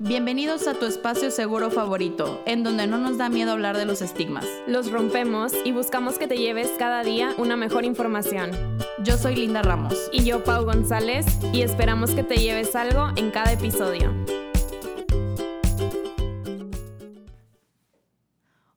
Bienvenidos a tu espacio seguro favorito, en donde no nos da miedo hablar de los estigmas. Los rompemos y buscamos que te lleves cada día una mejor información. Yo soy Linda Ramos. Y yo, Pau González, y esperamos que te lleves algo en cada episodio.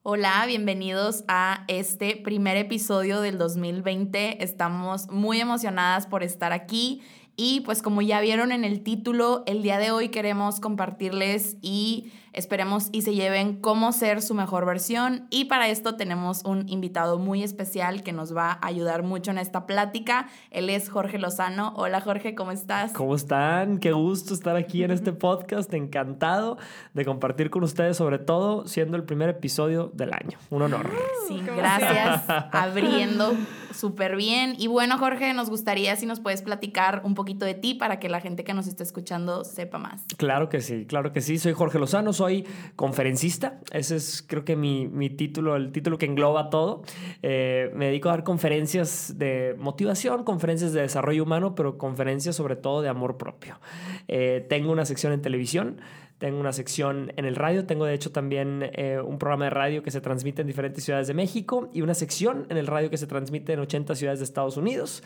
Hola, bienvenidos a este primer episodio del 2020. Estamos muy emocionadas por estar aquí y pues como ya vieron en el título, el día de hoy queremos compartirles y Esperemos y se lleven cómo ser su mejor versión. Y para esto tenemos un invitado muy especial que nos va a ayudar mucho en esta plática. Él es Jorge Lozano. Hola Jorge, ¿cómo estás? ¿Cómo están? Qué gusto estar aquí en este podcast. Encantado de compartir con ustedes, sobre todo siendo el primer episodio del año. Un honor. Sí, gracias. Abriendo súper bien. Y bueno, Jorge, nos gustaría si nos puedes platicar un poquito de ti para que la gente que nos está escuchando sepa más. Claro que sí, claro que sí. Soy Jorge Lozano soy conferencista. Ese es creo que mi, mi título, el título que engloba todo. Eh, me dedico a dar conferencias de motivación, conferencias de desarrollo humano, pero conferencias sobre todo de amor propio. Eh, tengo una sección en televisión tengo una sección en el radio, tengo de hecho también eh, un programa de radio que se transmite en diferentes ciudades de México y una sección en el radio que se transmite en 80 ciudades de Estados Unidos.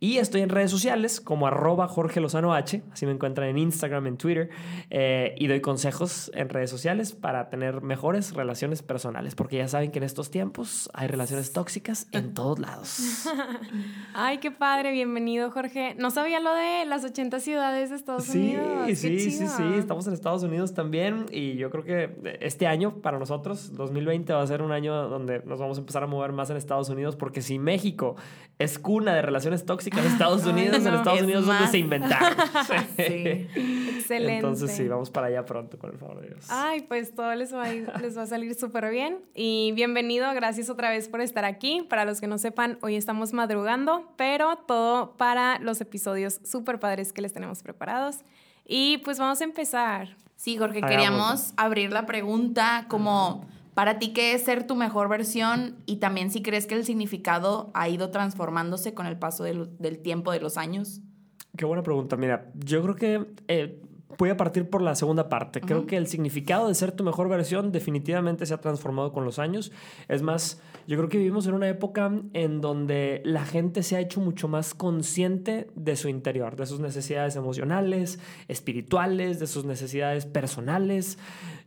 Y estoy en redes sociales como arroba Jorge Lozano H, así me encuentran en Instagram, en Twitter, eh, y doy consejos en redes sociales para tener mejores relaciones personales, porque ya saben que en estos tiempos hay relaciones tóxicas en todos lados. Ay, qué padre, bienvenido Jorge. No sabía lo de las 80 ciudades de Estados Unidos. Sí, sí, sí, sí, estamos en Estados Unidos también y yo creo que este año para nosotros, 2020, va a ser un año donde nos vamos a empezar a mover más en Estados Unidos porque si México es cuna de relaciones tóxicas en Estados Unidos, en Estados Unidos es donde se inventaron. sí. Excelente. Entonces sí, vamos para allá pronto, con el favor de Dios. Ay, pues todo les va a, les va a salir súper bien y bienvenido, gracias otra vez por estar aquí. Para los que no sepan, hoy estamos madrugando, pero todo para los episodios súper padres que les tenemos preparados. Y pues vamos a empezar. Sí, Jorge, queríamos abrir la pregunta como para ti qué es ser tu mejor versión y también si crees que el significado ha ido transformándose con el paso del, tiempo, de los años. Qué buena pregunta. Mira, yo creo que eh, voy a partir por la segunda parte. Creo que el significado de ser tu mejor versión definitivamente se ha transformado con los años. Es más, yo creo que vivimos en una época en donde la gente se ha hecho mucho más consciente de su interior, de sus necesidades emocionales, espirituales, de sus necesidades personales.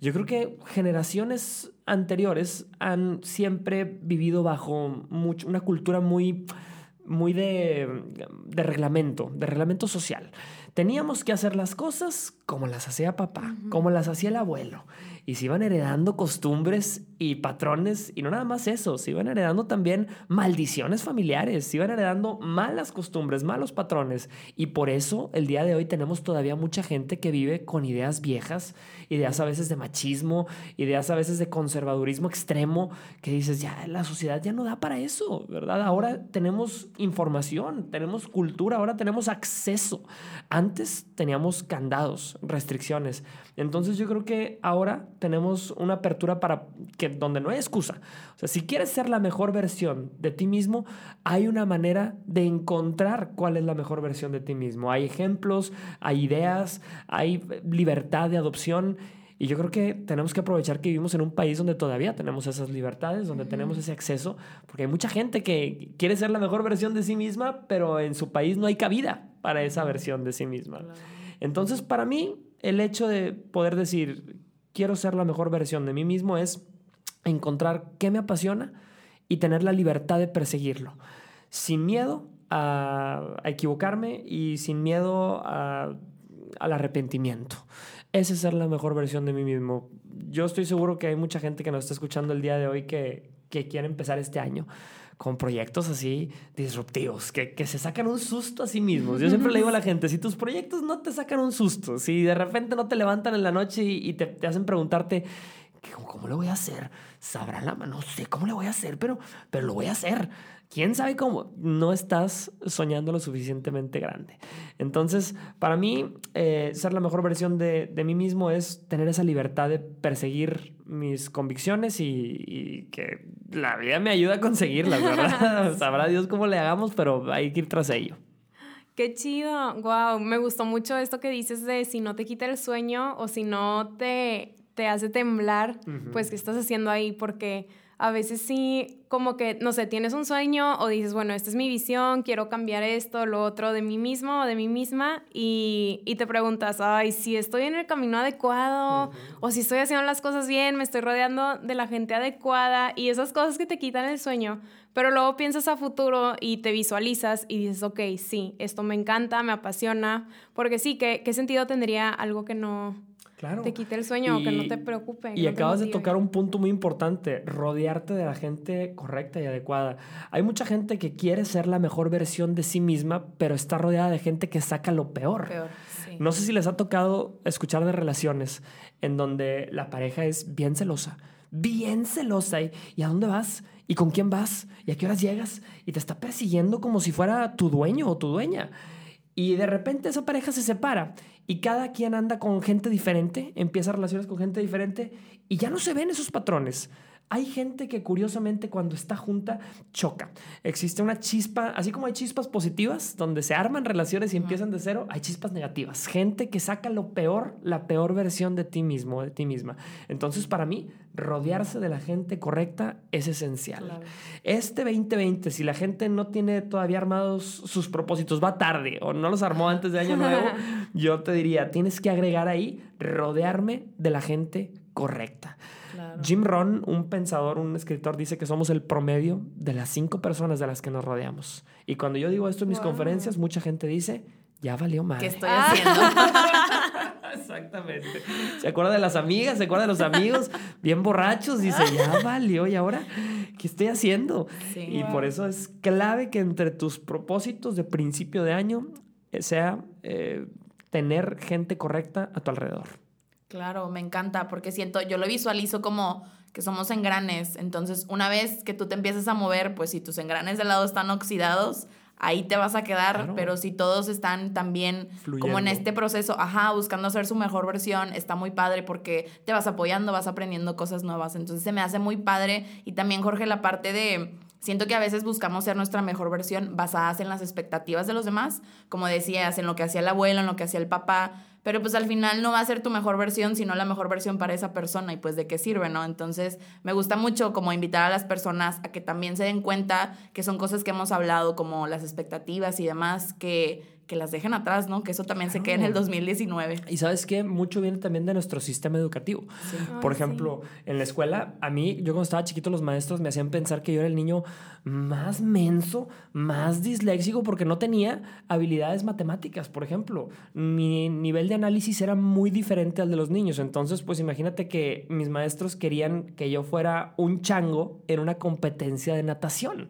Yo creo que generaciones anteriores han siempre vivido bajo una cultura muy muy de, de, reglamento, de reglamento social. Teníamos que hacer las cosas como las hacía papá, como las hacía el abuelo. Y se iban heredando costumbres y patrones, y no nada más eso, se iban heredando también maldiciones familiares, se iban heredando malas costumbres, malos patrones. Y por eso el día de hoy tenemos todavía mucha gente que vive con ideas viejas, ideas a veces de machismo, ideas a veces de conservadurismo extremo, que dices, ya la sociedad ya no da para eso, ¿verdad? Ahora tenemos información, tenemos cultura, ahora tenemos acceso. Antes teníamos candados, restricciones. Entonces yo creo que ahora tenemos una apertura para que donde no hay excusa. O sea, si quieres ser la mejor versión de ti mismo, hay una manera de encontrar cuál es la mejor versión de ti mismo. Hay ejemplos, hay ideas, hay libertad de adopción. Y yo creo que tenemos que aprovechar que vivimos en un país donde todavía tenemos esas libertades, donde tenemos ese acceso, porque hay mucha gente que quiere ser la mejor versión de sí misma, pero en su país no hay cabida para esa versión de sí misma. Entonces, para mí, el hecho de poder decir, quiero ser la mejor versión de mí mismo es encontrar qué me apasiona y tener la libertad de perseguirlo, sin miedo a, equivocarme y sin miedo al arrepentimiento. Ese es ser la mejor versión de mí mismo. Yo estoy seguro que hay mucha gente que nos está escuchando el día de hoy que, que quiere empezar este año con proyectos así disruptivos, que, que, se sacan un susto a sí mismos. Yo siempre le digo a la gente, si tus proyectos no te sacan un susto, si de repente no te levantan en la noche y, te, te, hacen preguntarte, ¿cómo, ¿cómo lo voy a hacer? ¿Sabrá la mano? No sé cómo le voy a hacer, pero, pero lo voy a hacer quién sabe cómo, no estás soñando lo suficientemente grande. Entonces, para mí, eh, ser la mejor versión de, mí mismo es tener esa libertad de perseguir mis convicciones y, que la vida me ayuda a conseguirlas, ¿verdad? Sabrá Dios cómo le hagamos, pero hay que ir tras ello. Qué chido. Wow, me gustó mucho esto que dices de si no te quita el sueño o si no te, te hace temblar, pues qué estás haciendo ahí porque a veces sí, como que, no sé, tienes un sueño o dices, bueno, esta es mi visión, quiero cambiar esto, lo otro de mí mismo o de mí misma, y, y te preguntas, ay, si estoy en el camino adecuado o si estoy haciendo las cosas bien, me estoy rodeando de la gente adecuada y esas cosas que te quitan el sueño, pero luego piensas a futuro y te visualizas y dices, ok, sí, esto me encanta, me apasiona, porque sí, ¿qué, qué sentido tendría algo que no te quite el sueño, o que no te preocupe. Y acabas de tocar un punto muy importante, rodearte de la gente correcta y adecuada. Hay mucha gente que quiere ser la mejor versión de sí misma, pero está rodeada de gente que saca lo peor. No sé si les ha tocado escuchar de relaciones en donde la pareja es bien celosa, bien celosa. ¿Y, ¿y a dónde vas? ¿Y con quién vas? ¿Y a qué horas llegas? Y te está persiguiendo como si fuera tu dueño o tu dueña. Y de repente esa pareja se separa y cada quien anda con gente diferente, empieza relaciones con gente diferente y ya no se ven esos patrones. Hay gente que curiosamente cuando está junta choca. Existe una chispa, así como hay chispas positivas donde se arman relaciones y empiezan de cero, hay chispas negativas. Gente que saca lo peor, la peor versión de ti mismo, de ti misma. Entonces para mí, rodearse de la gente correcta es esencial. Este 2020, si la gente no tiene todavía armados sus propósitos, va tarde o no los armó antes de Año Nuevo, yo te diría, tienes que agregar ahí rodearme de la gente correcta. Jim Rohn, un pensador, un escritor, dice que somos el promedio de las cinco personas de las que nos rodeamos. Y cuando yo digo esto en mis conferencias, mucha gente dice, ya valió más. ¿Qué estoy haciendo? Exactamente. Se acuerda de las amigas, se acuerda de los amigos, bien borrachos, dice, ya valió, ¿y ahora qué estoy haciendo? y por eso es clave que entre tus propósitos de principio de año eh, sea eh, tener gente correcta a tu alrededor. Claro, me encanta porque siento, yo lo visualizo como que somos engranes, entonces una vez que tú te empiezas a mover, pues si tus engranes de lado están oxidados, ahí te vas a quedar, pero si todos están también como en este proceso, ajá, buscando hacer su mejor versión, está muy padre porque te vas apoyando, vas aprendiendo cosas nuevas, entonces se me hace muy padre y también Jorge la parte de Siento que a veces buscamos ser nuestra mejor versión basadas en las expectativas de los demás, como decías, en lo que hacía el abuelo, en lo que hacía el papá, pero pues al final no va a ser tu mejor versión, sino la mejor versión para esa persona y pues de qué sirve, ¿no? Entonces me gusta mucho como invitar a las personas a que también se den cuenta que son cosas que hemos hablado, como las expectativas y demás, que que las dejen atrás, ¿no? Que eso también se quede en el 2019. Y sabes que mucho viene también de nuestro sistema educativo. Por ejemplo, en la escuela, a mí, yo cuando estaba chiquito, los maestros me hacían pensar que yo era el niño más menso, más disléxico, porque no tenía habilidades matemáticas, por ejemplo. Mi nivel de análisis era muy diferente al de los niños. Entonces, pues imagínate que mis maestros querían que yo fuera un chango en una competencia de natación.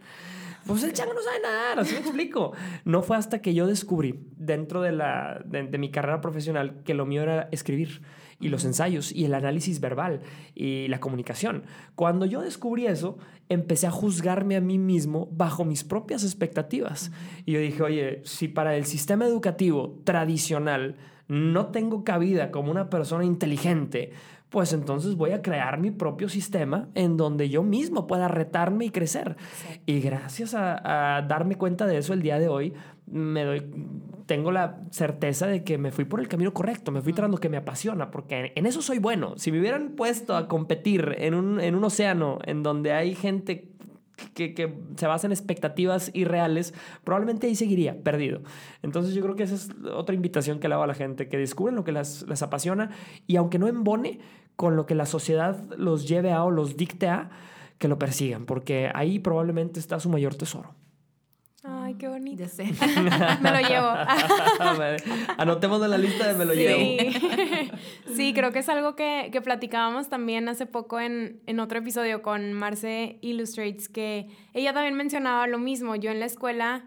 Pues el chango no sabe nadar, así me explico. No fue hasta que yo descubrí dentro de, la, de, mi carrera profesional que lo mío era escribir y los ensayos y el análisis verbal y la comunicación. Cuando yo descubrí eso, empecé a juzgarme a mí mismo bajo mis propias expectativas. Y yo dije, oye, si para el sistema educativo tradicional no tengo cabida como una persona inteligente, pues entonces voy a crear mi propio sistema en donde yo mismo pueda retarme y crecer. Y gracias a, darme cuenta de eso el día de hoy, me doy, tengo la certeza de que me fui por el camino correcto, me fui tratando que me apasiona, porque en, eso soy bueno. Si me hubieran puesto a competir en un, en un océano en donde hay gente que, se basa en expectativas irreales, probablemente ahí seguiría perdido. Entonces yo creo que esa es otra invitación que le hago a la gente, que descubren lo que les, les apasiona y aunque no embone con lo que la sociedad los lleve a o los dicte a, que lo persigan, porque ahí probablemente está su mayor tesoro. Ay, qué bonito. me lo llevo. Anotemos en la lista de me lo llevo. sí, creo que es algo que, que platicábamos también hace poco en, en, otro episodio con Marce Illustrates, que ella también mencionaba lo mismo. Yo en la escuela,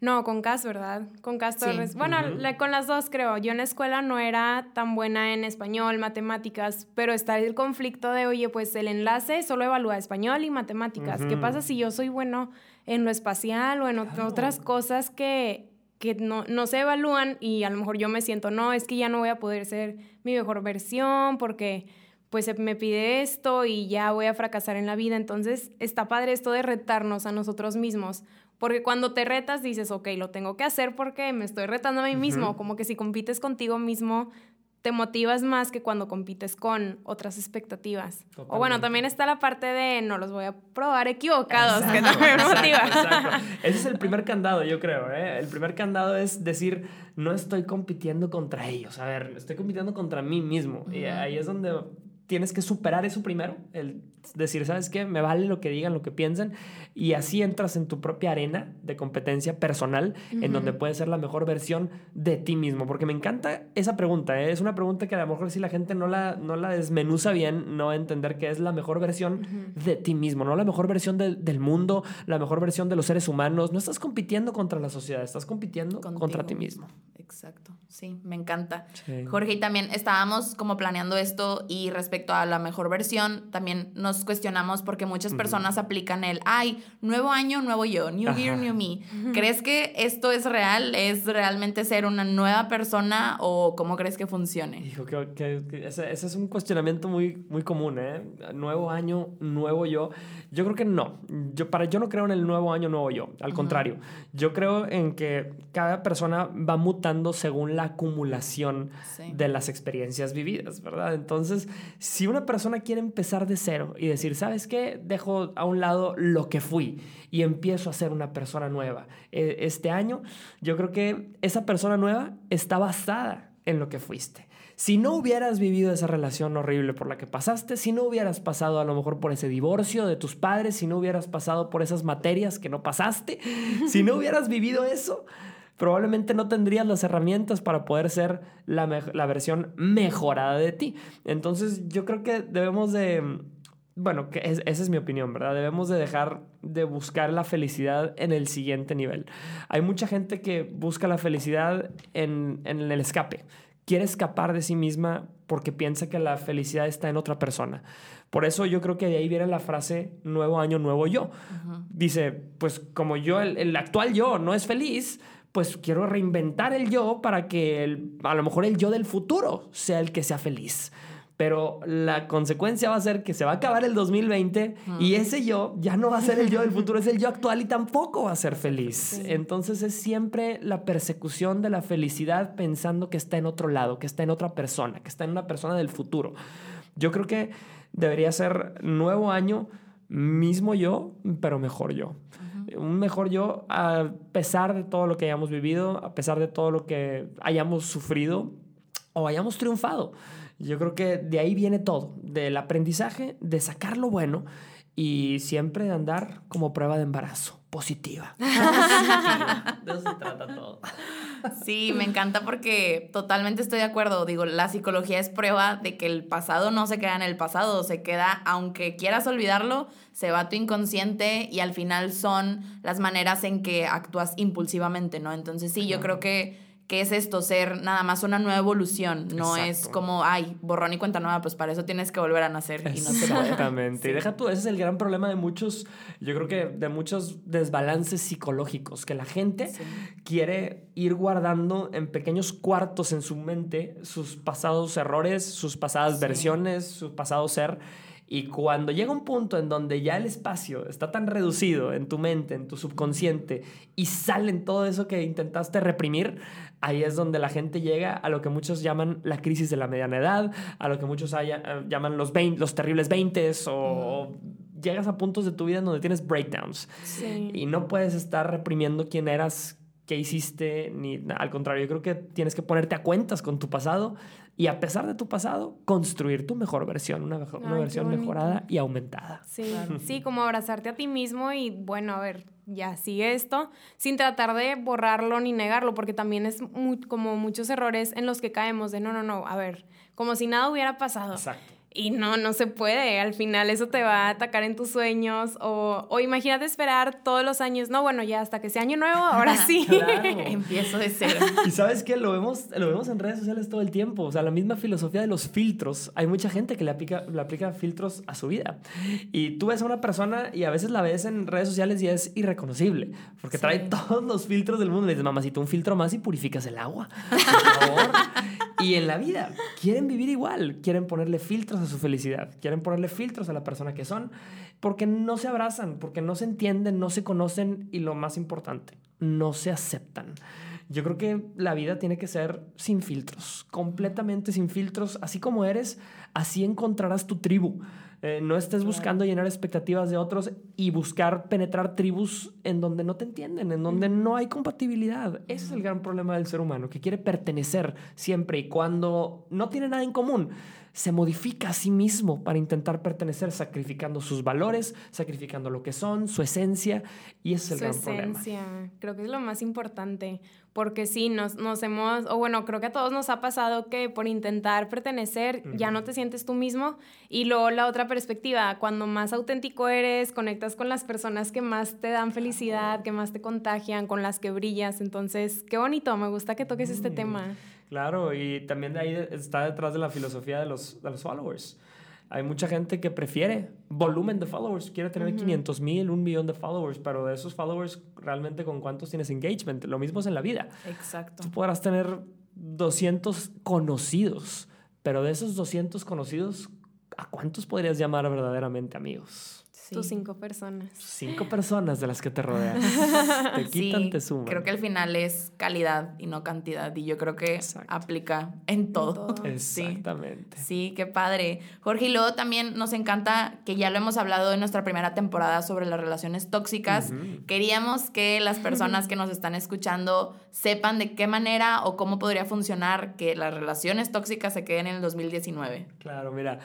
no, con Cas, ¿verdad? Con Cas Torres. Bueno, con las dos creo. Yo en la escuela no era tan buena en español, matemáticas, pero está el conflicto de, oye, pues el enlace solo evalúa español y matemáticas. ¿Qué pasa si yo soy bueno? En lo espacial o en otras cosas que, que no, no, se evalúan y a lo mejor yo me siento, no, es que ya no voy a poder ser mi mejor versión porque pues me pide esto y ya voy a fracasar en la vida. Entonces está padre esto de retarnos a nosotros mismos. Porque cuando te retas dices, ok, lo tengo que hacer porque me estoy retando a mí mismo. Como que si compites contigo mismo, te motivas más que cuando compites con otras expectativas. O bueno, también está la parte de no los voy a probar equivocados, que también me motiva. Ese es el primer candado, yo creo. ¿eh? El primer candado es decir, no estoy compitiendo contra ellos. A ver, estoy compitiendo contra mí mismo. Y ahí es donde tienes que superar eso primero, el decir, ¿sabes qué? Me vale lo que digan, lo que piensen, y así entras en tu propia arena de competencia personal, en donde puedes ser la mejor versión de ti mismo, porque me encanta esa pregunta, ¿eh? es una pregunta que a lo mejor si la gente no la, no la desmenuza bien, no entender que es la mejor versión de ti mismo, no la mejor versión del mundo, la mejor versión de los seres humanos, no estás compitiendo contra la sociedad, estás compitiendo contra ti mismo. Exacto, sí, me encanta. Jorge, y también estábamos como planeando esto y respecto a la mejor versión, también nos cuestionamos porque muchas personas aplican el, ay, nuevo año, nuevo yo, new year, new me. ¿Crees que esto es real? ¿Es realmente ser una nueva persona o cómo crees que funcione? Hijo, que, ese, ese, es un cuestionamiento muy, muy común, ¿eh? Nuevo año, nuevo yo. Yo creo que no. Yo, para, yo no creo en el nuevo año, nuevo yo. Al contrario, yo creo en que cada persona va mutando según la acumulación de las experiencias vividas, ¿verdad? Entonces, si una persona quiere empezar de cero y decir, ¿sabes qué? Dejo a un lado lo que fui y empiezo a ser una persona nueva e, este año, yo creo que esa persona nueva está basada en lo que fuiste. Si no hubieras vivido esa relación horrible por la que pasaste, si no hubieras pasado a lo mejor por ese divorcio de tus padres, si no hubieras pasado por esas materias que no pasaste, si no hubieras vivido eso, probablemente no tendrías las herramientas para poder ser la, versión mejorada de ti. Entonces yo creo que debemos de... Bueno, que esa es mi opinión, ¿verdad? Debemos de dejar de buscar la felicidad en el siguiente nivel. Hay mucha gente que busca la felicidad en, el escape. Quiere escapar de sí misma porque piensa que la felicidad está en otra persona. Por eso yo creo que de ahí viene la frase nuevo año, nuevo yo. Dice, pues como yo, el, actual yo no es feliz, pues quiero reinventar el yo para que el, a lo mejor el yo del futuro sea el que sea feliz. Pero la consecuencia va a ser que se va a acabar el 2020 y ese yo ya no va a ser el yo del futuro, es el yo actual y tampoco va a ser feliz. Entonces es siempre la persecución de la felicidad pensando que está en otro lado, que está en otra persona, que está en una persona del futuro. Yo creo que debería ser nuevo año, mismo yo, pero mejor yo un mejor yo a pesar de todo lo que hayamos vivido, a pesar de todo lo que hayamos sufrido o hayamos triunfado. Yo creo que de ahí viene todo, del aprendizaje, de sacar lo bueno y siempre de andar como prueba de embarazo, positiva. De eso se trata todo. Sí, me encanta porque totalmente estoy de acuerdo. Digo, la psicología es prueba de que el pasado no se queda en el pasado, se queda, aunque quieras olvidarlo, se va a tu inconsciente y al final son las maneras en que actúas impulsivamente, ¿no? Entonces sí, yo creo que ¿qué es esto? Ser nada más una nueva evolución. No es como, ay, borrón y cuenta nueva, pues para eso tienes que volver a nacer y no se puede. Exactamente. Y deja tú, ese es el gran problema de muchos, yo creo que de muchos desbalances psicológicos, que la gente quiere ir guardando en pequeños cuartos en su mente sus pasados errores, sus pasadas versiones, su pasado ser. Y cuando llega un punto en donde ya el espacio está tan reducido en tu mente, en tu subconsciente, y salen todo eso que intentaste reprimir, ahí es donde la gente llega a lo que muchos llaman la crisis de la mediana edad, a lo que muchos eh, llaman los, los terribles 20 o, llegas a puntos de tu vida en donde tienes breakdowns. Y no puedes estar reprimiendo quién eras, qué hiciste, ni al contrario, yo creo que tienes que ponerte a cuentas con tu pasado y a pesar de tu pasado, construir tu mejor versión, una, mejor, una versión mejorada y aumentada. Sí, sí, como abrazarte a ti mismo y bueno, a ver, ya sigue esto, sin tratar de borrarlo ni negarlo, porque también es como muchos errores en los que caemos de no, no, no, a ver, como si nada hubiera pasado. Exacto. Y no, no se puede. Al final eso te va a atacar en tus sueños. O, o imagínate esperar todos los años. No, bueno, ya hasta que sea año nuevo, ahora sí. Empiezo de cero. Y sabes que lo vemos, lo vemos en redes sociales todo el tiempo. O sea, la misma filosofía de los filtros. Hay mucha gente que le aplica, le aplica filtros a su vida. Y tú ves a una persona y a veces la ves en redes sociales y es irreconocible. Porque trae todos los filtros del mundo. Le dices, mamacita, un filtro más y purificas el agua. Por favor. Y en la vida quieren vivir igual, quieren ponerle filtros a su felicidad, quieren ponerle filtros a la persona que son, porque no se abrazan, porque no se entienden, no se conocen y lo más importante, no se aceptan. Yo creo que la vida tiene que ser sin filtros, completamente sin filtros, así como eres, así encontrarás tu tribu. Eh, no estés buscando llenar expectativas de otros y buscar penetrar tribus en donde no te entienden, en donde no hay compatibilidad. Ese es el gran problema del ser humano, que quiere pertenecer siempre y cuando no tiene nada en común se modifica a sí mismo para intentar pertenecer, sacrificando sus valores, sacrificando lo que son, su esencia, y ese es el su gran esencia. Creo que es lo más importante, porque sí, nos, nos hemos, o bueno, creo que a todos nos ha pasado que por intentar pertenecer ya no te sientes tú mismo, y luego la otra perspectiva, cuando más auténtico eres, conectas con las personas que más te dan felicidad, que más te contagian, con las que brillas, entonces, qué bonito, me gusta que toques este tema. Claro, y también de ahí está detrás de la filosofía de los, de los followers. Hay mucha gente que prefiere volumen de followers, quiere tener 500 mil, un millón de followers, pero de esos followers, realmente con cuántos tienes engagement. Lo mismo es en la vida. Exacto. Tú podrás tener 200 conocidos, pero de esos 200 conocidos, ¿a cuántos podrías llamar verdaderamente amigos? Tus cinco personas. Cinco personas de las que te rodean. te quitan, te suman. Creo que al final es calidad y no cantidad. Y yo creo que aplica en todo. Exactamente. Sí. qué padre. Jorge, y luego también nos encanta que ya lo hemos hablado en nuestra primera temporada sobre las relaciones tóxicas. Queríamos que las personas que nos están escuchando sepan de qué manera o cómo podría funcionar que las relaciones tóxicas se queden en el 2019. Claro, mira,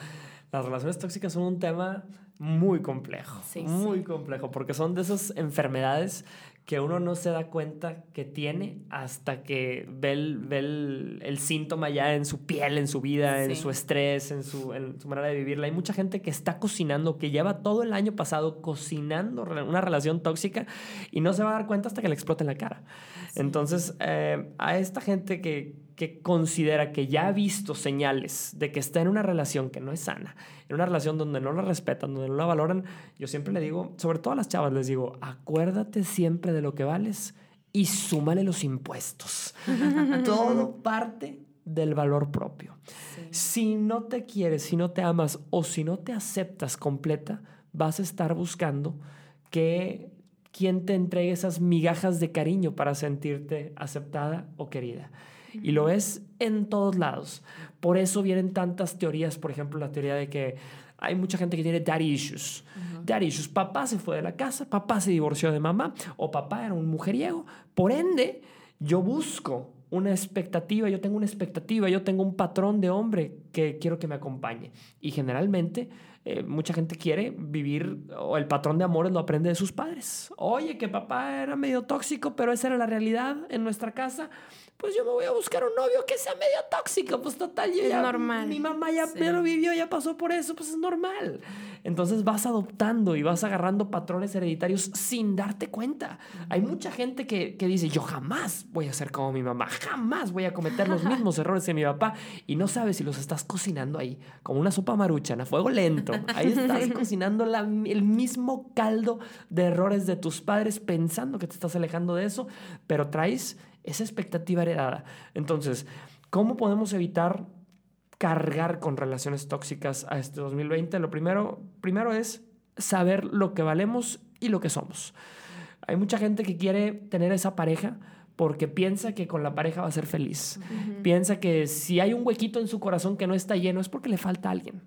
las relaciones tóxicas son un tema muy complejo. muy complejo, porque son de esas enfermedades que uno no se da cuenta que tiene hasta que ve el, el, síntoma ya en su piel, en su vida, en su estrés, en su, en su manera de vivirla. Hay mucha gente que está cocinando, que lleva todo el año pasado cocinando una relación tóxica y no se va a dar cuenta hasta que le explote en la cara. Entonces, eh, a esta gente que, que considera que ya ha visto señales de que está en una relación que no es sana, en una relación donde no la respetan, donde no la valoran, yo siempre le digo, sobre todo a las chavas les digo, acuérdate siempre de lo que vales y súmale los impuestos. Todo parte del valor propio. Si no te quieres, si no te amas o si no te aceptas completa, vas a estar buscando que quien te entregue esas migajas de cariño para sentirte aceptada o querida. Y lo ves en todos lados. Por eso vienen tantas teorías, por ejemplo, la teoría de que hay mucha gente que tiene daddy issues. Daddy issues. Papá se fue de la casa, papá se divorció de mamá o papá era un mujeriego. Por ende, yo busco una expectativa, yo tengo una expectativa, yo tengo un patrón de hombre que quiero que me acompañe. Y generalmente eh, mucha gente quiere vivir, o el patrón de amores lo aprende de sus padres. Oye, que papá era medio tóxico, pero esa era la realidad en nuestra casa pues yo me voy a buscar un novio que sea medio tóxico, pues total, yo es normal. Mi mamá ya, lo vivió, ya pasó por eso, pues es normal. Entonces vas adoptando y vas agarrando patrones hereditarios sin darte cuenta. Hay mucha gente que, que, dice, yo jamás voy a ser como mi mamá, jamás voy a cometer los mismos errores que mi papá, y no sabes si los estás cocinando ahí, como una sopa maruchan, a fuego lento. Ahí estás cocinando la, el mismo caldo de errores de tus padres pensando que te estás alejando de eso, pero traes esa expectativa heredada. Entonces, ¿cómo podemos evitar cargar con relaciones tóxicas a este 2020? Lo primero, primero es saber lo que valemos y lo que somos. Hay mucha gente que quiere tener esa pareja porque piensa que con la pareja va a ser feliz. Piensa que si hay un huequito en su corazón que no está lleno es porque le falta alguien.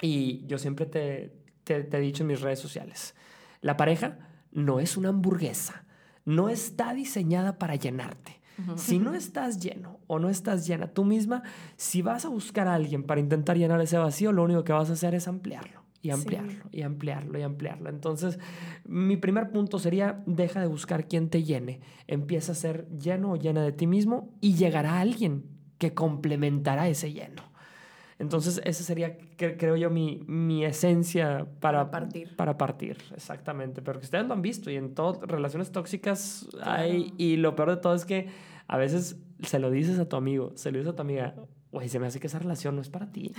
Y yo siempre te, te he dicho en mis redes sociales, la pareja no es una hamburguesa no está diseñada para llenarte. Si no estás lleno o no estás llena tú misma, si vas a buscar a alguien para intentar llenar ese vacío, lo único que vas a hacer es ampliarlo y ampliarlo y ampliarlo y ampliarlo. Entonces, mi primer punto sería, deja de buscar quien te llene, empieza a ser lleno o llena de ti mismo y llegará alguien que complementará ese lleno. Entonces, esa sería, creo yo, mi, mi esencia para, partir. Para partir, exactamente. Pero que ustedes lo han visto y en todas relaciones tóxicas hay. Y lo peor de todo es que a veces se lo dices a tu amigo, se lo dices a tu amiga güey, se me hace que esa relación no es para ti.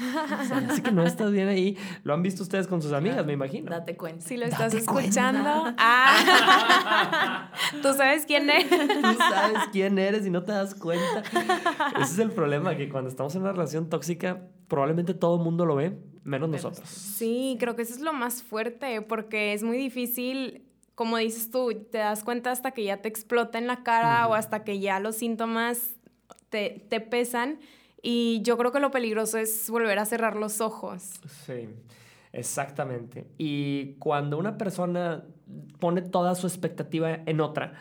Se me hace que no estás bien ahí. Lo han visto ustedes con sus amigas, me imagino. Date cuenta. Si lo estás escuchando. Ah. Tú sabes quién eres. Tú sabes quién eres y no te das cuenta. Ese es el problema, que cuando estamos en una relación tóxica, probablemente todo el mundo lo ve, menos nosotros. Sí, creo que eso es lo más fuerte, porque es muy difícil como dices tú, te das cuenta hasta que ya te explota en la cara o hasta que ya los síntomas te, te, pesan. Y yo creo que lo peligroso es volver a cerrar los ojos. Sí, exactamente. Y cuando una persona pone toda su expectativa en otra,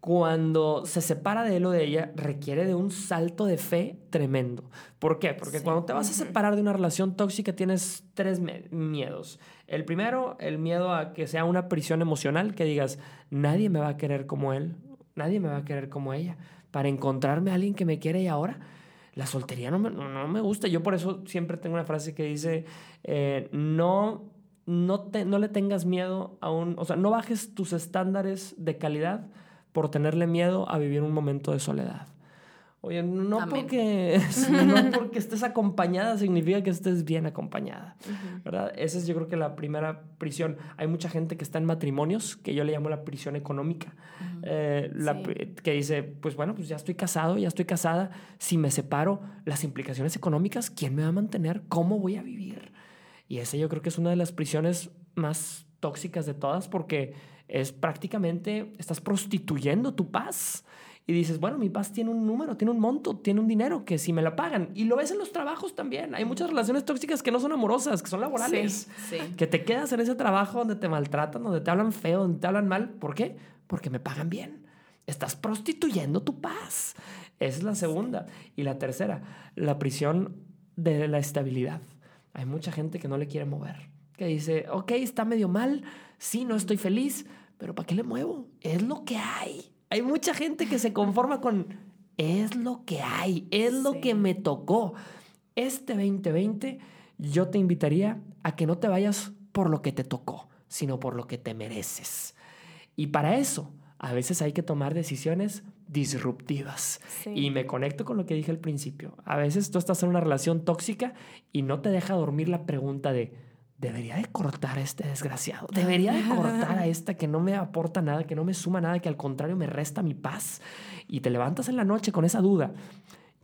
cuando se separa de él o de ella, requiere de un salto de fe tremendo. ¿Por qué? Porque cuando te vas a separar de una relación tóxica tienes tres miedos. El primero, el miedo a que sea una prisión emocional, que digas, nadie me va a querer como él, nadie me va a querer como ella. Para encontrarme a alguien que me quiere y ahora, la soltería no me, no, me gusta. Yo por eso siempre tengo una frase que dice, eh, no, no, te, no le tengas miedo a un, o sea, no bajes tus estándares de calidad por tenerle miedo a vivir un momento de soledad. Oye, no porque, no porque estés acompañada significa que estés bien acompañada, ¿verdad? Esa es yo creo que la primera prisión. Hay mucha gente que está en matrimonios, que yo le llamo la prisión económica, eh, que dice, pues bueno, pues ya estoy casado, ya estoy casada, si me separo, las implicaciones económicas, ¿quién me va a mantener? ¿Cómo voy a vivir? Y esa yo creo que es una de las prisiones más tóxicas de todas porque es prácticamente, estás prostituyendo tu paz. Y dices, bueno, mi paz tiene un número, tiene un monto, tiene un dinero que si me la pagan. Y lo ves en los trabajos también. Hay muchas relaciones tóxicas que no son amorosas, que son laborales. Que te quedas en ese trabajo donde te maltratan, donde te hablan feo, donde te hablan mal. ¿Por qué? Porque me pagan bien. Estás prostituyendo tu paz. Esa es la segunda. Y la tercera, la prisión de la estabilidad. Hay mucha gente que no le quiere mover. Que dice, ok, está medio mal, sí, no estoy feliz, pero ¿para qué le muevo? Es lo que hay. Hay mucha gente que se conforma con, es lo que hay, es lo que me tocó. Este 2020 yo te invitaría a que no te vayas por lo que te tocó, sino por lo que te mereces. Y para eso, a veces hay que tomar decisiones disruptivas. Y me conecto con lo que dije al principio. A veces tú estás en una relación tóxica y no te deja dormir la pregunta de, debería de cortar a este desgraciado, debería de cortar a esta que no me aporta nada, que no me suma nada, que al contrario me resta mi paz. Y te levantas en la noche con esa duda.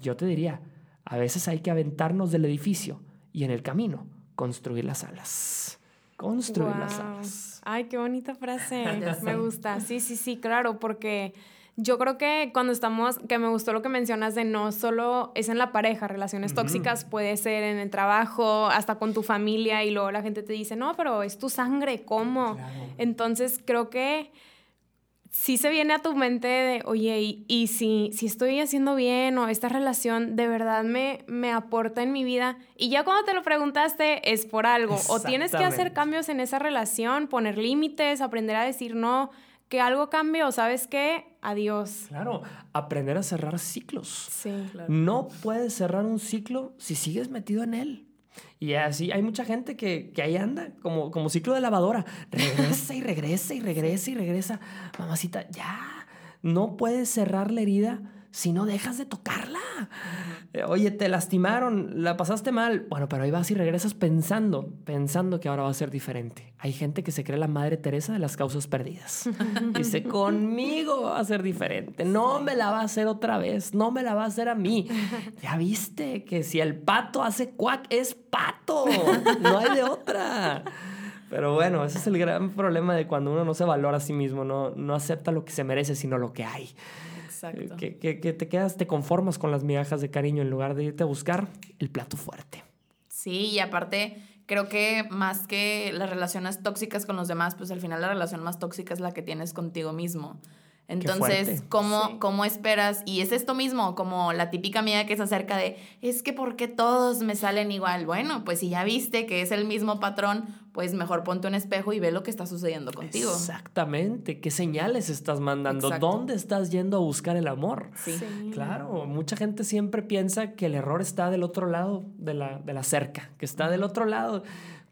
Yo te diría, a veces hay que aventarnos del edificio y en el camino construir las alas. Construir las alas. Ay, qué bonita frase. me gusta. Sí, sí, sí, claro, porque yo creo que cuando estamos, que me gustó lo que mencionas de no solo es en la pareja, relaciones tóxicas puede ser en el trabajo, hasta con tu familia y luego la gente te dice, no, pero es tu sangre, ¿cómo? Entonces creo que sí se viene a tu mente de, oye, y, si, si estoy haciendo bien o esta relación de verdad me, me aporta en mi vida, y ya cuando te lo preguntaste es por algo, o tienes que hacer cambios en esa relación, poner límites, aprender a decir no que algo cambió, ¿sabes qué? Adiós. Claro, aprender a cerrar ciclos. Sí, claro. No puedes cerrar un ciclo si sigues metido en él. Y así hay mucha gente que, que, ahí anda, como, como ciclo de lavadora. Regresa y regresa y regresa y regresa. Mamacita, ya. No puedes cerrar la herida si no dejas de tocarla. Eh, oye, te lastimaron, la pasaste mal. Bueno, pero ahí vas y regresas pensando, pensando que ahora va a ser diferente. Hay gente que se cree la madre Teresa de las causas perdidas. Dice, conmigo va a ser diferente. No me la va a hacer otra vez. No me la va a hacer a mí. Ya viste que si el pato hace cuac, es pato. No hay de otra. Pero bueno, ese es el gran problema de cuando uno no se valora a sí mismo, no, no acepta lo que se merece, sino lo que hay. Exacto. Que, que, te quedas, te conformas con las migajas de cariño en lugar de irte a buscar el plato fuerte. Sí, y aparte, creo que más que las relaciones tóxicas con los demás, pues al final la relación más tóxica es la que tienes contigo mismo. Entonces, ¿cómo, ¿cómo esperas? Y es esto mismo, como la típica amiga que es acerca de, es que ¿por qué todos me salen igual? Bueno, pues si ya viste que es el mismo patrón, pues mejor ponte un espejo y ve lo que está sucediendo contigo. Exactamente. ¿Qué señales estás mandando? ¿Dónde estás yendo a buscar el amor? Sí. Claro, mucha gente siempre piensa que el error está del otro lado de la, de la cerca, que está del otro lado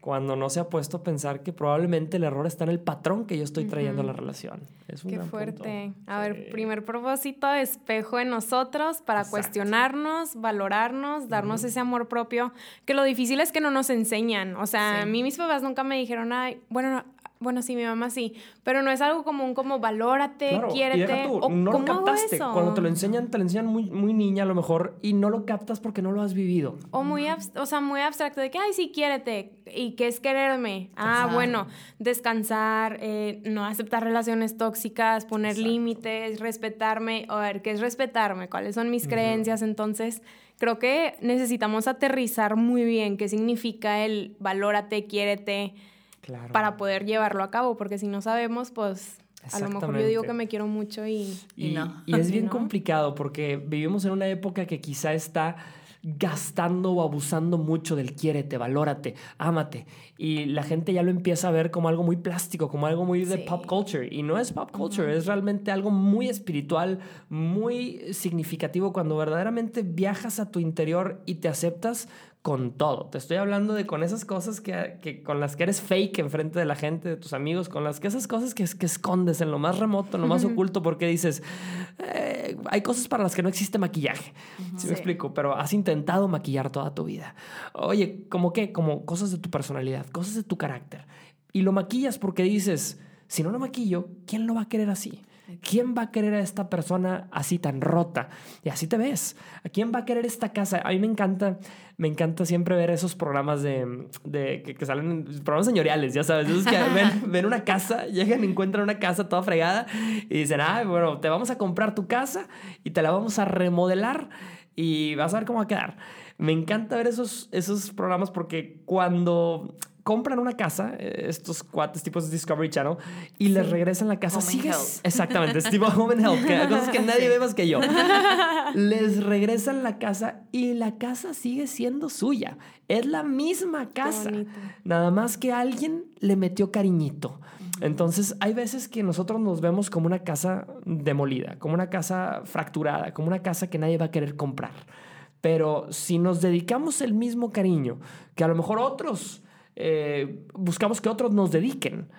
cuando no se ha puesto a pensar que probablemente el error está en el patrón que yo estoy trayendo a la relación. Es Qué fuerte. A ver, primer propósito, espejo en nosotros para cuestionarnos, valorarnos, darnos ese amor propio, que lo difícil es que no nos enseñan. O sea, a mí mis papás nunca me dijeron, ay, bueno, bueno, sí, mi mamá sí, pero no es algo común como valórate, claro, quiérete. o, no lo captaste. Cuando te lo enseñan, te lo enseñan muy, muy niña a lo mejor y no lo captas porque no lo has vivido. O muy, o sea, muy abstracto de que, ay, sí, quiérete. ¿Y qué es quererme? Ah, bueno, descansar, eh, no aceptar relaciones tóxicas, poner límites, respetarme. A ver, ¿qué es respetarme? ¿Cuáles son mis creencias? Entonces, creo que necesitamos aterrizar muy bien qué significa el valórate, quiérete para poder llevarlo a cabo, porque si no sabemos, pues a lo mejor yo digo que me quiero mucho y, y, no. Y es bien complicado porque vivimos en una época que quizá está gastando o abusando mucho del quiérete, valórate, ámate. Y la gente ya lo empieza a ver como algo muy plástico, como algo muy de pop culture. Y no es pop culture, es realmente algo muy espiritual, muy significativo. Cuando verdaderamente viajas a tu interior y te aceptas con todo. Te estoy hablando de con esas cosas que, que, con las que eres fake enfrente de la gente, de tus amigos, con las que esas cosas que, que escondes en lo más remoto, en lo más oculto, porque dices, eh, hay cosas para las que no existe maquillaje. ¿Sí, me explico? Pero has intentado maquillar toda tu vida. Oye, ¿cómo qué? Como cosas de tu personalidad, cosas de tu carácter. Y lo maquillas porque dices, si no lo maquillo, ¿quién lo va a querer así? ¿Quién va a querer a esta persona así tan rota? Y así te ves. ¿A quién va a querer esta casa? A mí me encanta, me encanta siempre ver esos programas de, de que, salen, programas señoriales, ya sabes, esos que ven, ven, una casa, llegan y encuentran una casa toda fregada y dicen, ah, bueno, te vamos a comprar tu casa y te la vamos a remodelar y vas a ver cómo va a quedar. Me encanta ver esos, esos programas porque cuando compran una casa, eh, estos cuates tipos de Discovery Channel, y les regresan la casa. Home Exactamente, es tipo Home and Health, que, cosas que nadie ve más que yo. les regresan la casa y la casa sigue siendo suya. Es la misma casa. Nada más que alguien le metió cariñito. Entonces, hay veces que nosotros nos vemos como una casa demolida, como una casa fracturada, como una casa que nadie va a querer comprar. Pero si nos dedicamos el mismo cariño que a lo mejor otros eh, buscamos que otros nos dediquen.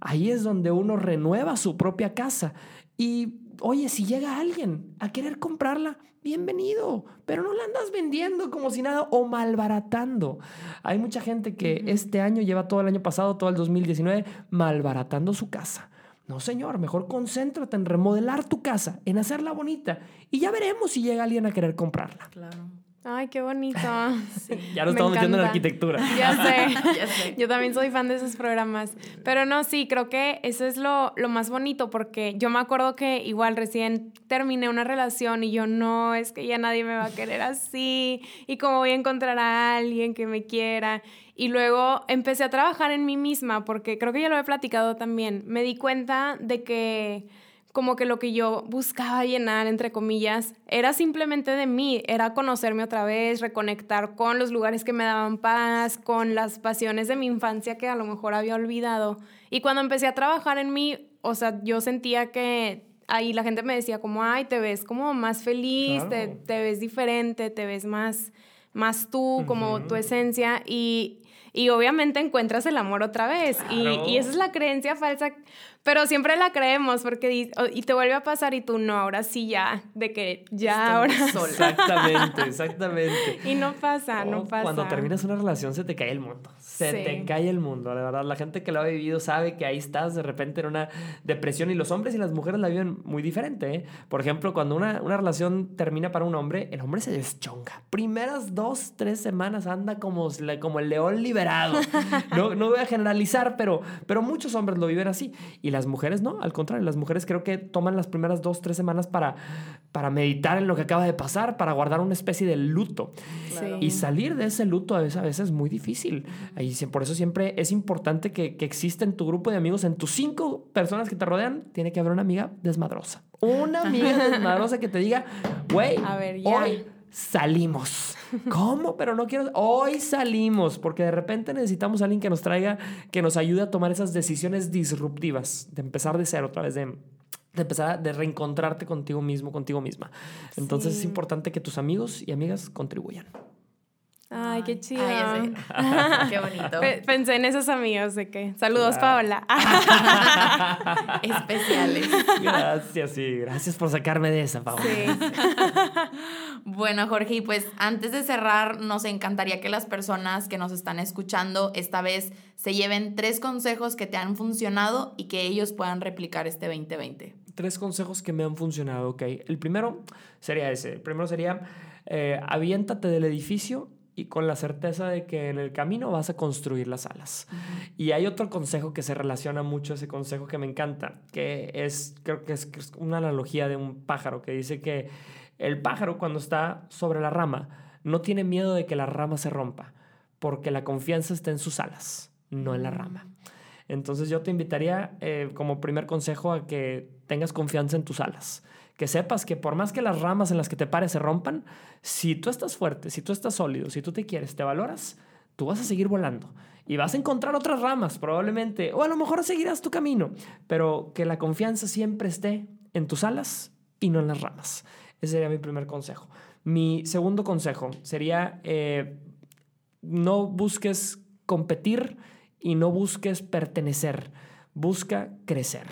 Ahí es donde uno renueva su propia casa. Y oye, si llega alguien a querer comprarla, bienvenido, pero no la andas vendiendo como si nada o malbaratando. Hay mucha gente que este año lleva todo el año pasado, todo el 2019, malbaratando su casa. No, señor, mejor concéntrate en remodelar tu casa, en hacerla bonita y ya veremos si llega alguien a querer comprarla. Claro. Ay, qué bonito. ya lo estamos metiendo en arquitectura. Ya sé. ya sé. Yo también soy fan de esos programas. Pero no, sí, creo que eso es lo, lo más bonito porque yo me acuerdo que igual recién terminé una relación y yo no, es que ya nadie me va a querer así y cómo voy a encontrar a alguien que me quiera. Y luego empecé a trabajar en mí misma porque creo que ya lo he platicado también. Me di cuenta de que como que lo que yo buscaba llenar, entre comillas, era simplemente de mí, era conocerme otra vez, reconectar con los lugares que me daban paz, con las pasiones de mi infancia que a lo mejor había olvidado. Y cuando empecé a trabajar en mí, o sea, yo sentía que ahí la gente me decía como, ay, te ves como más feliz, te, te, ves diferente, te ves más, más tú, como tu esencia. Y, y obviamente encuentras el amor otra vez. Y, y, esa es la creencia falsa pero siempre la creemos porque y te vuelve a pasar y tú no, ahora sí ya, de que ya ahora. Exactamente, exactamente. y no pasa, no pasa. Cuando terminas una relación se te cae el mundo. Se te cae el mundo, la verdad. La gente que lo ha vivido sabe que ahí estás de repente en una depresión y los hombres y las mujeres la viven muy diferente. ¿eh? Por ejemplo, cuando una, una relación termina para un hombre, el hombre se deschonga. Primeras dos, tres semanas anda como, como el león liberado. No, no voy a generalizar, pero, pero muchos hombres lo viven así. Y las mujeres no, al contrario, las mujeres creo que toman las primeras dos, tres semanas para, para meditar en lo que acaba de pasar, para guardar una especie de luto. Y salir de ese luto a veces, a veces es muy difícil. Y por eso siempre es importante que, que exista en tu grupo de amigos, en tus cinco personas que te rodean, tiene que haber una amiga desmadrosa. Una amiga desmadrosa que te diga, güey, hoy salimos. ¿Cómo? Pero no quiero. Hoy salimos, porque de repente necesitamos a alguien que nos traiga, que nos ayude a tomar esas decisiones disruptivas, de empezar de cero otra vez, de, de empezar a de reencontrarte contigo mismo, contigo misma. Entonces es importante que tus amigos y amigas contribuyan. Ay, qué chido. qué bonito. Pensé en esos amigos de que. Saludos, Paola. Especiales. Gracias, sí. Gracias por sacarme de esa, Paola. Sí. bueno, Jorge, y pues antes de cerrar, nos encantaría que las personas que nos están escuchando esta vez se lleven tres consejos que te han funcionado y que ellos puedan replicar este 2020. Tres consejos que me han funcionado, ok. El primero sería ese. El primero sería. Eh, aviéntate del edificio y con la certeza de que en el camino vas a construir las alas. Y hay otro consejo que se relaciona mucho a ese consejo que me encanta, que es, creo que es, una analogía de un pájaro que dice que el pájaro cuando está sobre la rama no tiene miedo de que la rama se rompa, porque la confianza está en sus alas, no en la rama. Entonces yo te invitaría eh, como primer consejo a que tengas confianza en tus alas que sepas que por más que las ramas en las que te pares se rompan, si tú estás fuerte, si tú estás sólido, si tú te quieres, te valoras, tú vas a seguir volando y vas a encontrar otras ramas probablemente, o a lo mejor seguirás tu camino, pero que la confianza siempre esté en tus alas y no en las ramas. Ese sería mi primer consejo. Mi segundo consejo sería eh, no busques competir y no busques pertenecer, busca crecer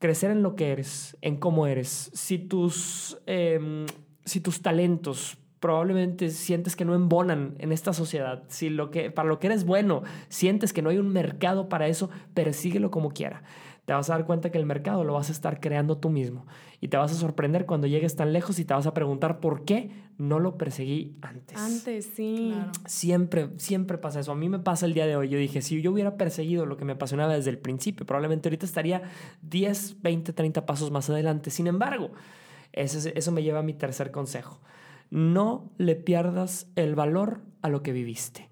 crecer en lo que eres, en cómo eres. Si tus, em, si tus talentos probablemente sientes que no embonan en esta sociedad, si lo que, para lo que eres bueno sientes que no hay un mercado para eso, persíguelo como quiera te vas a dar cuenta que el mercado lo vas a estar creando tú mismo. Y te vas a sorprender cuando llegues tan lejos y te vas a preguntar por qué no lo perseguí antes. Antes, sí. Siempre, siempre pasa eso. A mí me pasa el día de hoy. Yo dije, si yo hubiera perseguido lo que me apasionaba desde el principio, probablemente ahorita estaría 10, 20, 30 pasos más adelante. Sin embargo, eso, eso me lleva a mi tercer consejo. No le pierdas el valor a lo que viviste.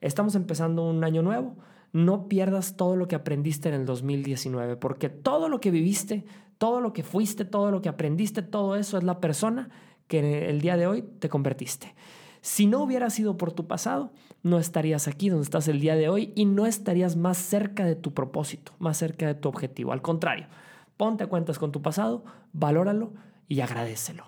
Estamos empezando un año nuevo no pierdas todo lo que aprendiste en el 2019, porque todo lo que viviste, todo lo que fuiste, todo lo que aprendiste, todo eso es la persona que el día de hoy te convertiste. Si no hubiera sido por tu pasado, no estarías aquí donde estás el día de hoy y no estarías más cerca de tu propósito, más cerca de tu objetivo. Al contrario, ponte cuentas con tu pasado, valóralo y agradecelo.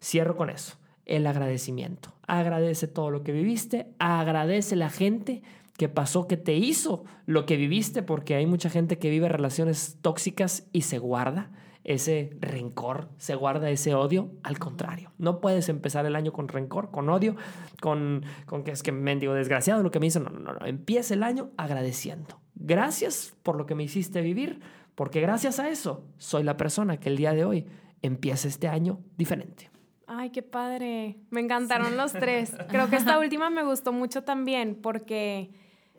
Cierro con eso, el agradecimiento. Agradece todo lo que viviste, agradece la gente que pasó que te hizo lo que viviste, porque hay mucha gente que vive relaciones tóxicas y se guarda ese rencor, se guarda ese odio. Al contrario, no puedes empezar el año con rencor, con odio, con, con que es que me digo desgraciado lo que me hizo. No, no, no. Empieza el año agradeciendo. Gracias por lo que me hiciste vivir, porque gracias a eso soy la persona que el día de hoy empieza este año diferente. Ay, qué padre. Me encantaron los tres. Creo que esta última me gustó mucho también porque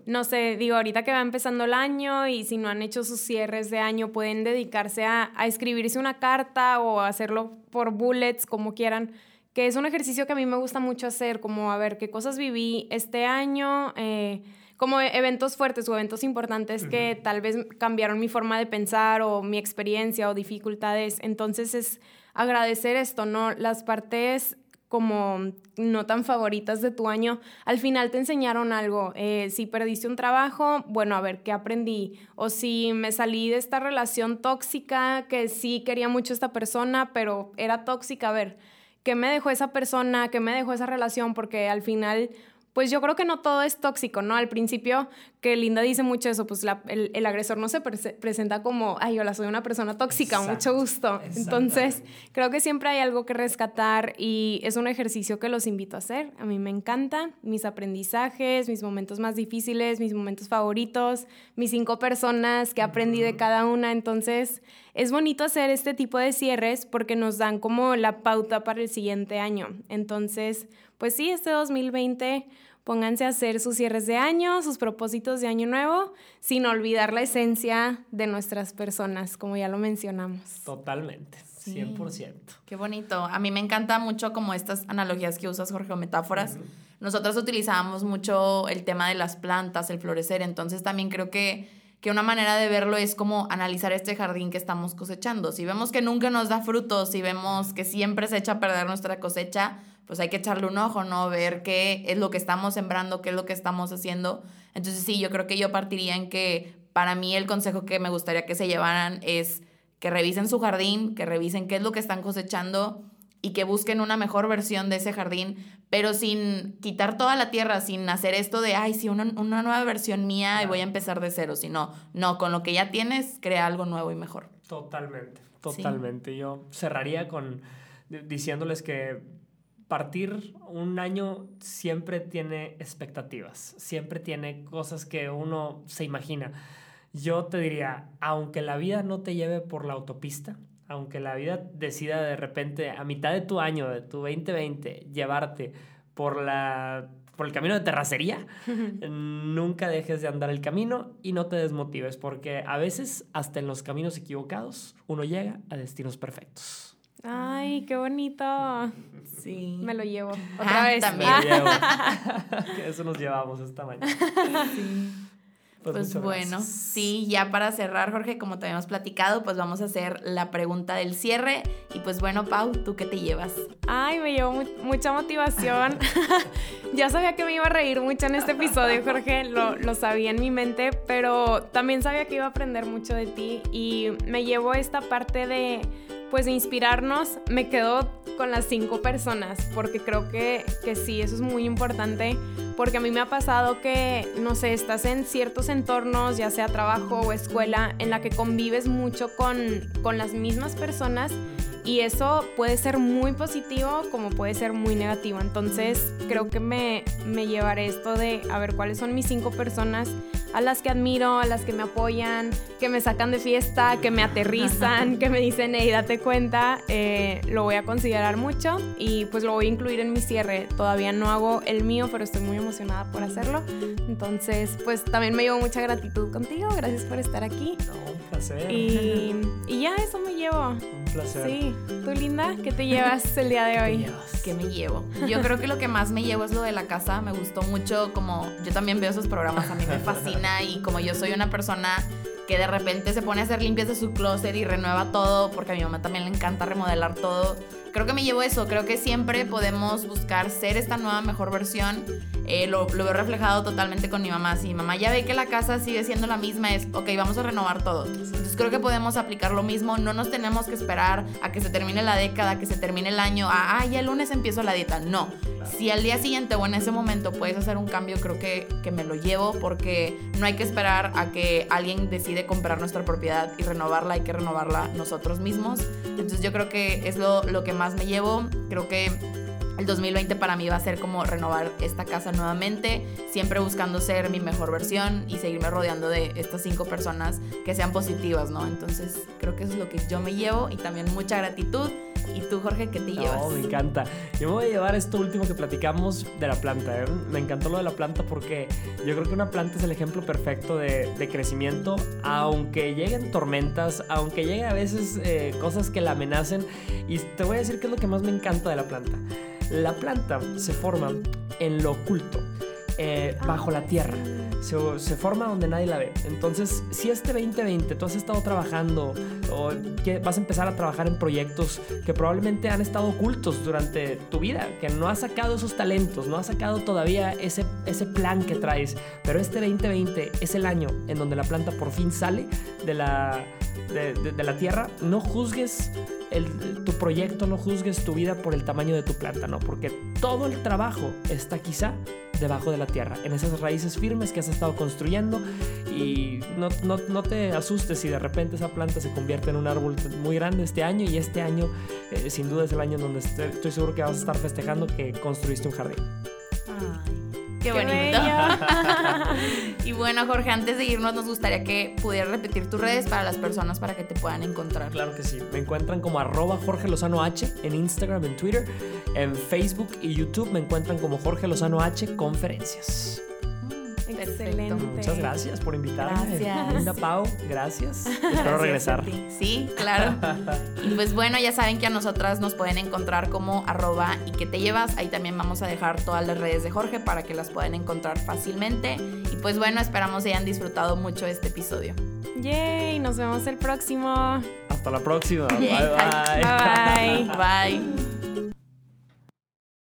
no sé, digo, ahorita que va empezando el año y si no han hecho sus cierres de año, pueden dedicarse a, escribirse una carta o hacerlo por bullets, como quieran, que es un ejercicio que a mí me gusta mucho hacer, como a ver qué cosas viví este año, eh, como eventos fuertes o eventos importantes que tal vez cambiaron mi forma de pensar o mi experiencia o dificultades. Entonces es agradecer esto, ¿no? Las partes como no tan favoritas de tu año, al final te enseñaron algo. Eh, si perdiste un trabajo, bueno, a ver qué aprendí. O si me salí de esta relación tóxica, que sí quería mucho esta persona, pero era tóxica, a ver, ¿qué me dejó esa persona? ¿Qué me dejó esa relación? Porque al final pues yo creo que no todo es tóxico, ¿no? Al principio, que Linda dice mucho eso, pues el, agresor no se presenta como, ay, hola, soy una persona tóxica, mucho gusto. Entonces, creo que siempre hay algo que rescatar y es un ejercicio que los invito a hacer. A mí me encanta, mis aprendizajes, mis momentos más difíciles, mis momentos favoritos, mis cinco personas que aprendí de cada una. Entonces, es bonito hacer este tipo de cierres porque nos dan como la pauta para el siguiente año. Entonces, pues sí, este 2020 pónganse a hacer sus cierres de año, sus propósitos de año nuevo, sin olvidar la esencia de nuestras personas, como ya lo mencionamos. Totalmente. 100%. Qué bonito. A mí me encanta mucho como estas analogías que usas, Jorge, o metáforas. Nosotros utilizábamos mucho el tema de las plantas, el florecer, entonces también creo que, que una manera de verlo es como analizar este jardín que estamos cosechando. Si vemos que nunca nos da frutos, si vemos que siempre se echa a perder nuestra cosecha, pues hay que echarle un ojo, ¿no? Ver qué es lo que estamos sembrando, qué es lo que estamos haciendo. Entonces sí, yo creo que yo partiría en que para mí el consejo que me gustaría que se llevaran es que revisen su jardín, que revisen qué es lo que están cosechando y que busquen una mejor versión de ese jardín, pero sin quitar toda la tierra, sin hacer esto de, ay, sí, una, una nueva versión mía y voy a empezar de cero, sino, no, con lo que ya tienes, crea algo nuevo y mejor. Totalmente, totalmente. Yo cerraría con diciéndoles que partir un año siempre tiene expectativas, siempre tiene cosas que uno se imagina. Yo te diría, aunque la vida no te lleve por la autopista, aunque la vida decida de repente a mitad de tu año, de tu 2020, llevarte por la por el camino de terracería, nunca dejes de andar el camino y no te desmotives, porque a veces hasta en los caminos equivocados uno llega a destinos perfectos. Ay, qué bonito. Sí. Me lo llevo. Ah, Otra vez. también. Eso nos llevamos esta mañana. Sí. Pues, Pues, bueno, sí, ya para cerrar, Jorge, como te habíamos platicado, pues vamos a hacer la pregunta del cierre. Y pues bueno, Pau, ¿tú qué te llevas? Ay, me llevó mu- mucha motivación. ya sabía que me iba a reír mucho en este episodio, Jorge, lo, lo sabía en mi mente, pero también sabía que iba a aprender mucho de ti y me llevó esta parte de, pues, de inspirarnos. Me quedo con las cinco personas, porque creo que, que sí, eso es muy importante, porque a mí me ha pasado que, no sé, estás en ciertos entornos, ya sea trabajo o escuela, en la que convives mucho con, con las mismas personas y eso puede ser muy positivo como puede ser muy negativo. Entonces creo que me, me llevaré esto de a ver cuáles son mis cinco personas a las que admiro, a las que me apoyan, que me sacan de fiesta, que me aterrizan, que me dicen, hey, date cuenta. Eh, lo voy a considerar mucho y pues lo voy a incluir en mi cierre. Todavía no hago el mío, pero estoy muy emocionada por hacerlo. Entonces, pues también me llevo mucha gratitud contigo. Gracias por estar aquí. No, un placer. Y, y ya eso me llevo. Un placer. Sí, tú linda, ¿qué te llevas el día de ¿Qué hoy? ¿Qué me llevo? Yo creo que lo que más me llevo es lo de la casa. Me gustó mucho, como yo también veo esos programas, a mí me fascina y como yo soy una persona que de repente se pone a hacer limpias de su closet y renueva todo, porque a mi mamá también le encanta remodelar todo. Creo que me llevo eso, creo que siempre podemos buscar ser esta nueva mejor versión. Eh, lo, lo veo reflejado totalmente con mi mamá. Si mi mamá ya ve que la casa sigue siendo la misma, es, ok, vamos a renovar todo. Entonces creo que podemos aplicar lo mismo. No nos tenemos que esperar a que se termine la década, a que se termine el año, a, ah, ya el lunes empiezo la dieta. No. Si al día siguiente o en ese momento puedes hacer un cambio, creo que, que me lo llevo porque no hay que esperar a que alguien decide comprar nuestra propiedad y renovarla, hay que renovarla nosotros mismos. Entonces yo creo que es lo, lo que más me llevo. Creo que el 2020 para mí va a ser como renovar esta casa nuevamente, siempre buscando ser mi mejor versión y seguirme rodeando de estas cinco personas que sean positivas, ¿no? Entonces creo que es lo que yo me llevo y también mucha gratitud. ¿Y tú, Jorge, qué te llevas? No, me encanta. Yo me voy a llevar esto último que platicamos de la planta. ¿eh? Me encantó lo de la planta porque yo creo que una planta es el ejemplo perfecto de, de crecimiento, aunque lleguen tormentas, aunque lleguen a veces eh, cosas que la amenacen. Y te voy a decir qué es lo que más me encanta de la planta. La planta se forma en lo oculto, eh, bajo la tierra. Se, forma donde nadie la ve. Entonces, si este 2020 tú has estado trabajando o que vas a empezar a trabajar en proyectos que probablemente han estado ocultos durante tu vida, que no has sacado esos talentos, no has sacado todavía ese, ese plan que traes, pero este 2020 es el año en donde la planta por fin sale de la, de la tierra, no juzgues el- tu proyecto, no juzgues tu vida por el tamaño de tu planta, ¿no? Porque todo el trabajo está quizá debajo de la tierra, en esas raíces firmes que has estado construyendo y no, no- no te asustes si de repente esa planta se convierte en un árbol muy grande este año y este año eh, sin duda es el año donde estoy, estoy seguro que vas a estar festejando que construiste un jardín. Ay, qué, Qué bonito. y bueno, Jorge, antes de irnos, nos gustaría que pudieras repetir tus redes para las personas para que te puedan encontrar. Claro que sí. Me encuentran como arroba Jorge Lozano H en Instagram, en Twitter, en Facebook y YouTube me encuentran como Jorge Lozano H Conferencias. Excelente. Muchas gracias por invitarme. Gracias. Linda Pau, gracias. Espero Gracias regresar. Sí, claro. y pues bueno, ya saben que a nosotras nos pueden encontrar como arroba y que te llevas. Ahí también vamos a dejar todas las redes de Jorge para que las puedan encontrar fácilmente. Y pues bueno, esperamos hayan disfrutado mucho este episodio. Yay, nos vemos el próximo. Hasta la próxima. Yay. bye. Bye bye. Bye.